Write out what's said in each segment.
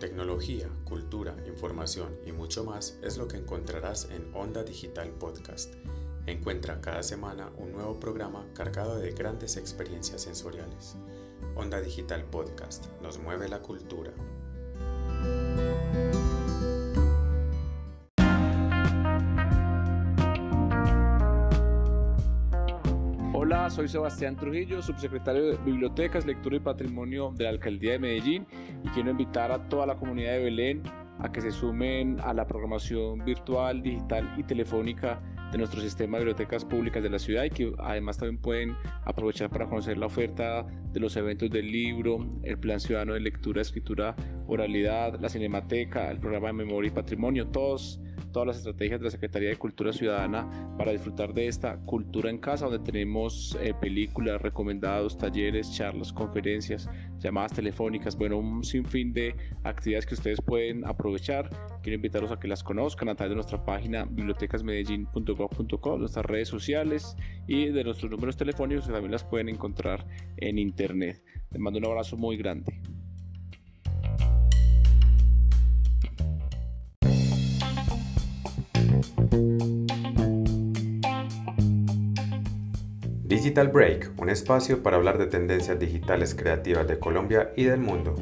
Tecnología, cultura, información y mucho más es lo que encontrarás en Onda Digital Podcast. Encuentra cada semana un nuevo programa cargado de grandes experiencias sensoriales. Onda Digital Podcast nos mueve la cultura. Soy Sebastián Trujillo, subsecretario de Bibliotecas, Lectura y Patrimonio de la Alcaldía de Medellín y quiero invitar a toda la comunidad de Belén a que se sumen a la programación virtual, digital y telefónica de nuestro sistema de bibliotecas públicas de la ciudad y que además también pueden aprovechar para conocer la oferta de los eventos del libro, el plan ciudadano de lectura, escritura, oralidad, la cinemateca, el programa de memoria y patrimonio, todos todas las estrategias de la Secretaría de Cultura Ciudadana para disfrutar de esta cultura en casa, donde tenemos eh, películas, recomendados, talleres, charlas, conferencias, llamadas telefónicas, bueno, un sinfín de actividades que ustedes pueden aprovechar. Quiero invitarlos a que las conozcan a través de nuestra página bibliotecasmedellin.gov.co, nuestras redes sociales y de nuestros números telefónicos que también las pueden encontrar en internet. Les mando un abrazo muy grande. Digital Break, un espacio para hablar de tendencias digitales creativas de Colombia y del mundo.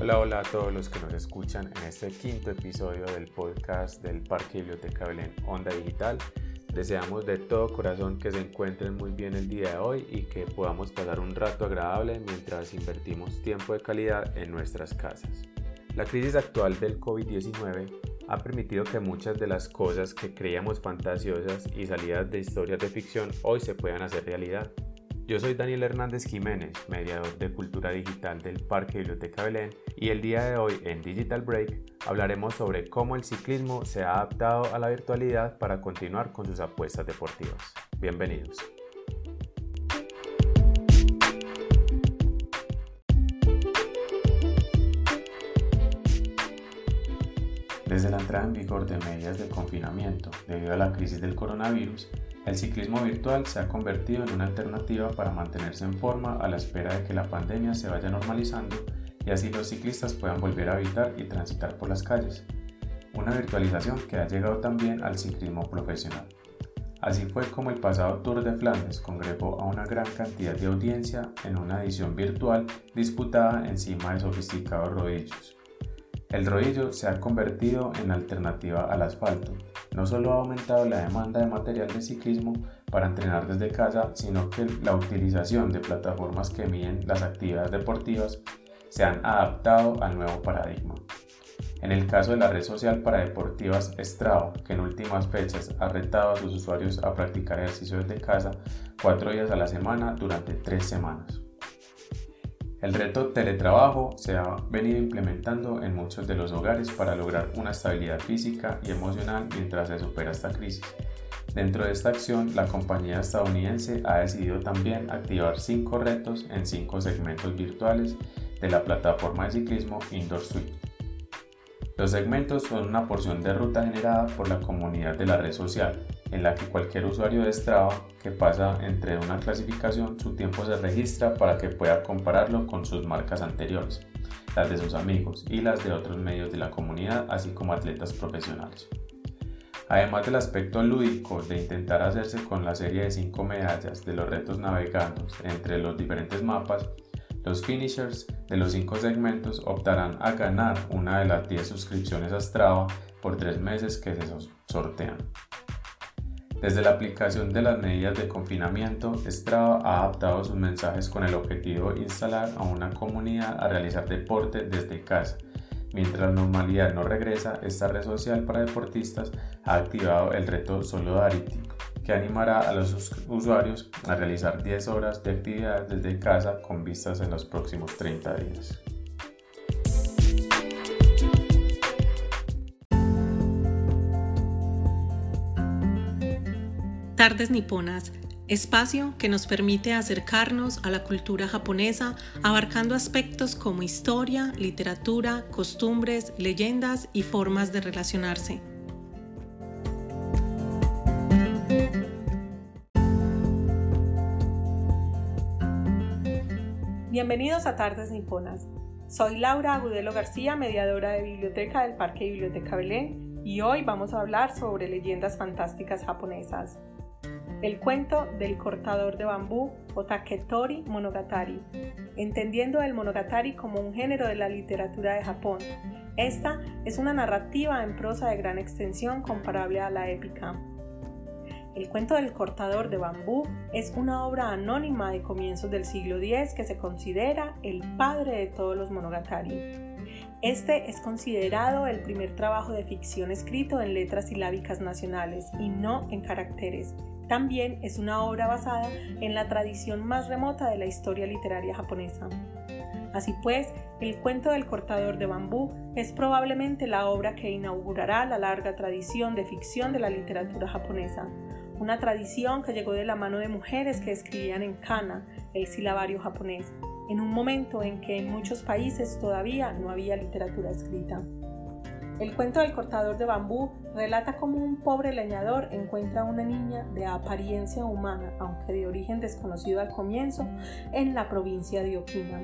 Hola, hola a todos los que nos escuchan en este quinto episodio del podcast del Parque Biblioteca Belén Onda Digital. Deseamos de todo corazón que se encuentren muy bien el día de hoy y que podamos pasar un rato agradable mientras invertimos tiempo de calidad en nuestras casas. La crisis actual del COVID-19 ha permitido que muchas de las cosas que creíamos fantasiosas y salidas de historias de ficción hoy se puedan hacer realidad. Yo soy Daniel Hernández Jiménez, mediador de cultura digital del Parque Biblioteca Belén y el día de hoy en Digital Break hablaremos sobre cómo el ciclismo se ha adaptado a la virtualidad para continuar con sus apuestas deportivas. Bienvenidos. Desde la entrada en vigor de medidas de confinamiento debido a la crisis del coronavirus, el ciclismo virtual se ha convertido en una alternativa para mantenerse en forma a la espera de que la pandemia se vaya normalizando y así los ciclistas puedan volver a habitar y transitar por las calles. Una virtualización que ha llegado también al ciclismo profesional. Así fue como el pasado Tour de Flandes congregó a una gran cantidad de audiencia en una edición virtual disputada encima de sofisticados rodillos. El rodillo se ha convertido en alternativa al asfalto. No solo ha aumentado la demanda de material de ciclismo para entrenar desde casa, sino que la utilización de plataformas que miden las actividades deportivas se han adaptado al nuevo paradigma. En el caso de la red social para deportivas Strava, que en últimas fechas ha retado a sus usuarios a practicar ejercicios desde casa cuatro días a la semana durante tres semanas. El reto teletrabajo se ha venido implementando en muchos de los hogares para lograr una estabilidad física y emocional mientras se supera esta crisis. Dentro de esta acción, la compañía estadounidense ha decidido también activar cinco retos en cinco segmentos virtuales de la plataforma de ciclismo Indoor Suite. Los segmentos son una porción de ruta generada por la comunidad de la red social, en la que cualquier usuario de Strava que pasa entre una clasificación, su tiempo se registra para que pueda compararlo con sus marcas anteriores, las de sus amigos y las de otros medios de la comunidad, así como atletas profesionales. Además del aspecto lúdico de intentar hacerse con la serie de 5 medallas de los retos navegando entre los diferentes mapas, los finishers de los 5 segmentos optarán a ganar una de las 10 suscripciones a Strava por 3 meses que se sortean. Desde la aplicación de las medidas de confinamiento, Strava ha adaptado sus mensajes con el objetivo de instalar a una comunidad a realizar deporte desde casa. Mientras la normalidad no regresa, esta red social para deportistas ha activado el reto Solidarity, que animará a los usuarios a realizar 10 horas de actividad desde casa con vistas en los próximos 30 días. Tardes Niponas, espacio que nos permite acercarnos a la cultura japonesa abarcando aspectos como historia, literatura, costumbres, leyendas y formas de relacionarse. Bienvenidos a Tardes Niponas. Soy Laura Agudelo García, mediadora de biblioteca del Parque Biblioteca Belén, y hoy vamos a hablar sobre leyendas fantásticas japonesas. El cuento del cortador de bambú o Taketori Monogatari, entendiendo el Monogatari como un género de la literatura de Japón. Esta es una narrativa en prosa de gran extensión comparable a la épica. El cuento del cortador de bambú es una obra anónima de comienzos del siglo X que se considera el padre de todos los monogatari. Este es considerado el primer trabajo de ficción escrito en letras silábicas nacionales y no en caracteres. También es una obra basada en la tradición más remota de la historia literaria japonesa. Así pues, el cuento del cortador de bambú es probablemente la obra que inaugurará la larga tradición de ficción de la literatura japonesa, una tradición que llegó de la mano de mujeres que escribían en kana, el silabario japonés, en un momento en que en muchos países todavía no había literatura escrita. El cuento del cortador de bambú relata cómo un pobre leñador encuentra a una niña de apariencia humana, aunque de origen desconocido al comienzo, en la provincia de Okina.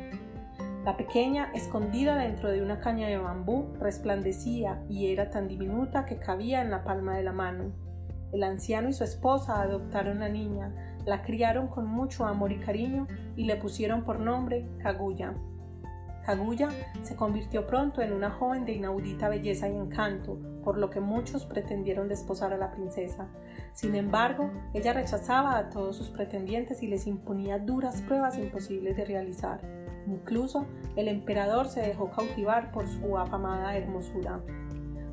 La pequeña, escondida dentro de una caña de bambú, resplandecía y era tan diminuta que cabía en la palma de la mano. El anciano y su esposa adoptaron a la niña, la criaron con mucho amor y cariño y le pusieron por nombre Kaguya. Kaguya se convirtió pronto en una joven de inaudita belleza y encanto, por lo que muchos pretendieron desposar a la princesa. Sin embargo, ella rechazaba a todos sus pretendientes y les imponía duras pruebas imposibles de realizar. Incluso el emperador se dejó cautivar por su afamada hermosura.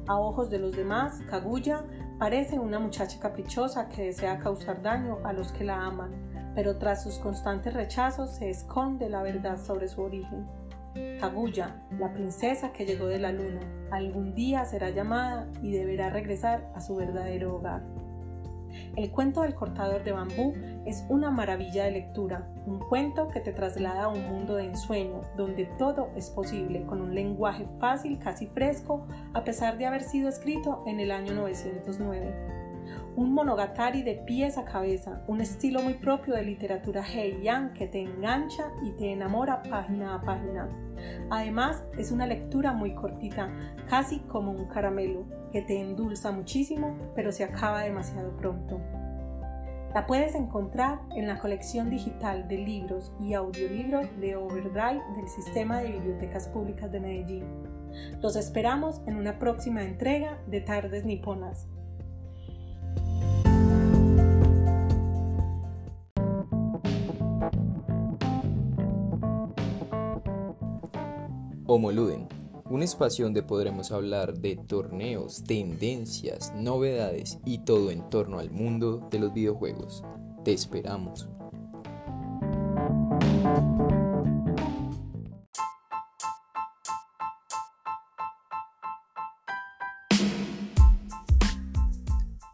A ojos de los demás, Kaguya parece una muchacha caprichosa que desea causar daño a los que la aman, pero tras sus constantes rechazos se esconde la verdad sobre su origen. Kaguya, la princesa que llegó de la luna, algún día será llamada y deberá regresar a su verdadero hogar. El cuento del cortador de bambú es una maravilla de lectura, un cuento que te traslada a un mundo de ensueño, donde todo es posible, con un lenguaje fácil, casi fresco, a pesar de haber sido escrito en el año 909 un monogatari de pies a cabeza, un estilo muy propio de literatura heian que te engancha y te enamora página a página. Además, es una lectura muy cortita, casi como un caramelo, que te endulza muchísimo, pero se acaba demasiado pronto. La puedes encontrar en la colección digital de libros y audiolibros de Overdrive del Sistema de Bibliotecas Públicas de Medellín. Los esperamos en una próxima entrega de Tardes Niponas. Homoluden, un espacio donde podremos hablar de torneos, tendencias, novedades y todo en torno al mundo de los videojuegos. Te esperamos.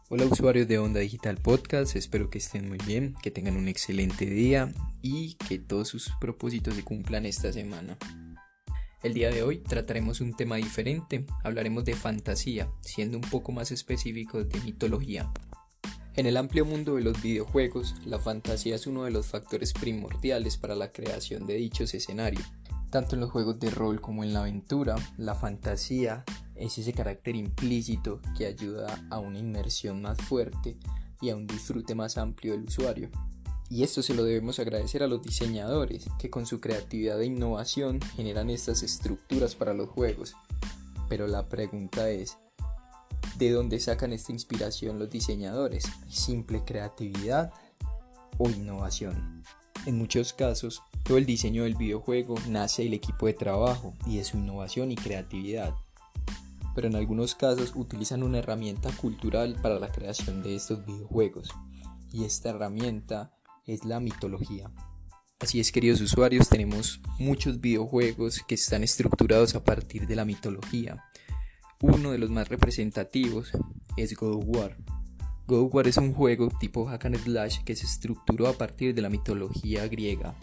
Hola usuarios de Onda Digital Podcast, espero que estén muy bien, que tengan un excelente día y que todos sus propósitos se cumplan esta semana. El día de hoy trataremos un tema diferente, hablaremos de fantasía, siendo un poco más específico de mitología. En el amplio mundo de los videojuegos, la fantasía es uno de los factores primordiales para la creación de dichos escenarios. Tanto en los juegos de rol como en la aventura, la fantasía es ese carácter implícito que ayuda a una inmersión más fuerte y a un disfrute más amplio del usuario. Y esto se lo debemos agradecer a los diseñadores, que con su creatividad e innovación generan estas estructuras para los juegos. Pero la pregunta es, ¿de dónde sacan esta inspiración los diseñadores? ¿Simple creatividad o innovación? En muchos casos, todo el diseño del videojuego nace del equipo de trabajo y de su innovación y creatividad. Pero en algunos casos utilizan una herramienta cultural para la creación de estos videojuegos. Y esta herramienta es la mitología. Así es, queridos usuarios, tenemos muchos videojuegos que están estructurados a partir de la mitología. Uno de los más representativos es God of War. God of War es un juego tipo hack and slash que se estructuró a partir de la mitología griega,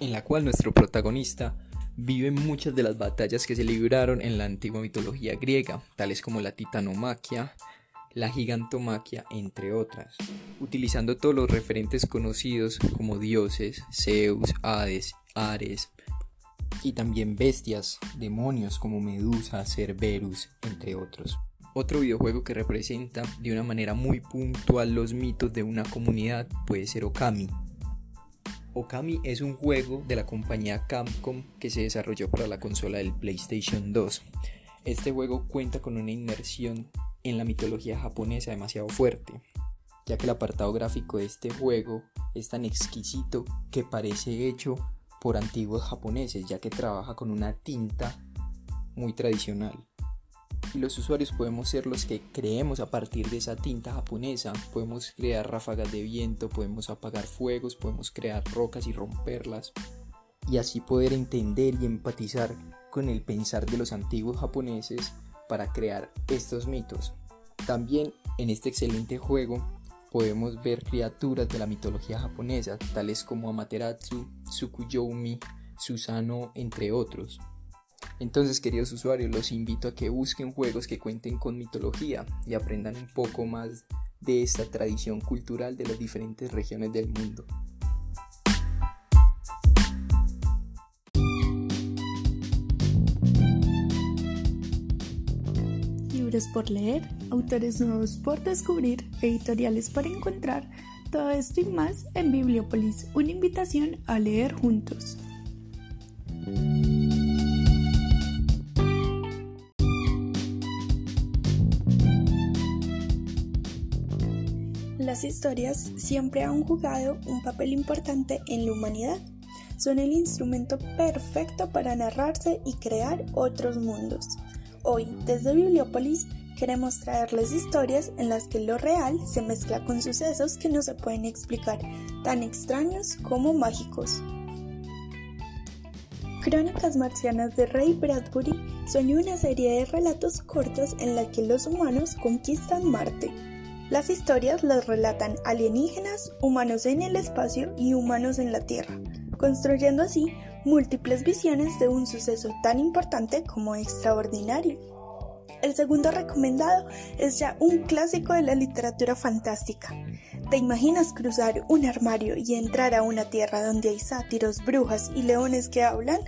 en la cual nuestro protagonista vive muchas de las batallas que se libraron en la antigua mitología griega, tales como la titanomaquia, la gigantomaquia, entre otras, utilizando todos los referentes conocidos como dioses, Zeus, Hades, Ares, y también bestias, demonios como Medusa, Cerberus, entre otros. Otro videojuego que representa de una manera muy puntual los mitos de una comunidad puede ser Okami. Okami es un juego de la compañía Capcom que se desarrolló para la consola del PlayStation 2. Este juego cuenta con una inmersión en la mitología japonesa demasiado fuerte, ya que el apartado gráfico de este juego es tan exquisito que parece hecho por antiguos japoneses, ya que trabaja con una tinta muy tradicional. Y los usuarios podemos ser los que creemos a partir de esa tinta japonesa. Podemos crear ráfagas de viento, podemos apagar fuegos, podemos crear rocas y romperlas. Y así poder entender y empatizar con el pensar de los antiguos japoneses para crear estos mitos. También en este excelente juego podemos ver criaturas de la mitología japonesa, tales como Amaterasu, Tsukuyomi, Susano, entre otros. Entonces, queridos usuarios, los invito a que busquen juegos que cuenten con mitología y aprendan un poco más de esta tradición cultural de las diferentes regiones del mundo. Por leer, autores nuevos por descubrir, editoriales para encontrar, todo esto y más en Bibliopolis, una invitación a leer juntos. Las historias siempre han jugado un papel importante en la humanidad. Son el instrumento perfecto para narrarse y crear otros mundos. Hoy, desde Bibliópolis, queremos traerles historias en las que lo real se mezcla con sucesos que no se pueden explicar, tan extraños como mágicos. Crónicas Marcianas de Ray Bradbury son una serie de relatos cortos en la que los humanos conquistan Marte. Las historias las relatan alienígenas, humanos en el espacio y humanos en la Tierra, construyendo así múltiples visiones de un suceso tan importante como extraordinario. El segundo recomendado es ya un clásico de la literatura fantástica. ¿Te imaginas cruzar un armario y entrar a una tierra donde hay sátiros, brujas y leones que hablan?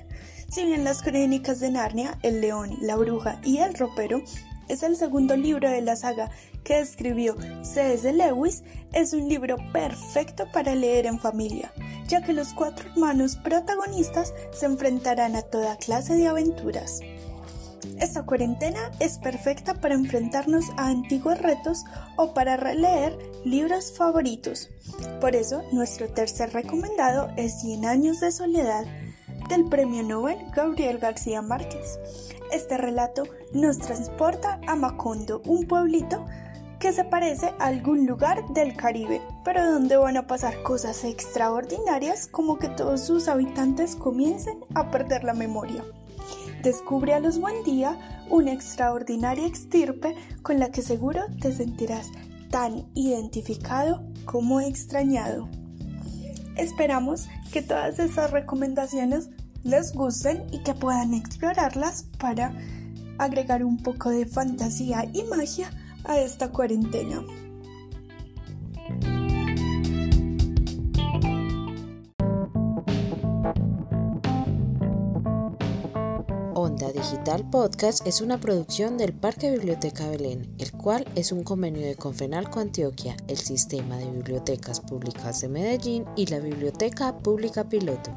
Si bien las crónicas de Narnia, El león, la bruja y el ropero es el segundo libro de la saga que escribió C.S. Lewis, es un libro perfecto para leer en familia, ya que los cuatro hermanos protagonistas se enfrentarán a toda clase de aventuras. Esta cuarentena es perfecta para enfrentarnos a antiguos retos o para releer libros favoritos. Por eso, nuestro tercer recomendado es Cien años de soledad del Premio Nobel Gabriel García Márquez. Este relato nos transporta a Macondo, un pueblito que se parece a algún lugar del Caribe, pero donde van a pasar cosas extraordinarias como que todos sus habitantes comiencen a perder la memoria. Descubre a los buen día una extraordinaria extirpe con la que seguro te sentirás tan identificado como extrañado. Esperamos que todas esas recomendaciones les gusten y que puedan explorarlas para agregar un poco de fantasía y magia a esta cuarentena. Onda Digital Podcast es una producción del Parque Biblioteca Belén, el cual es un convenio de Confenalco Antioquia, el Sistema de Bibliotecas Públicas de Medellín y la Biblioteca Pública Piloto.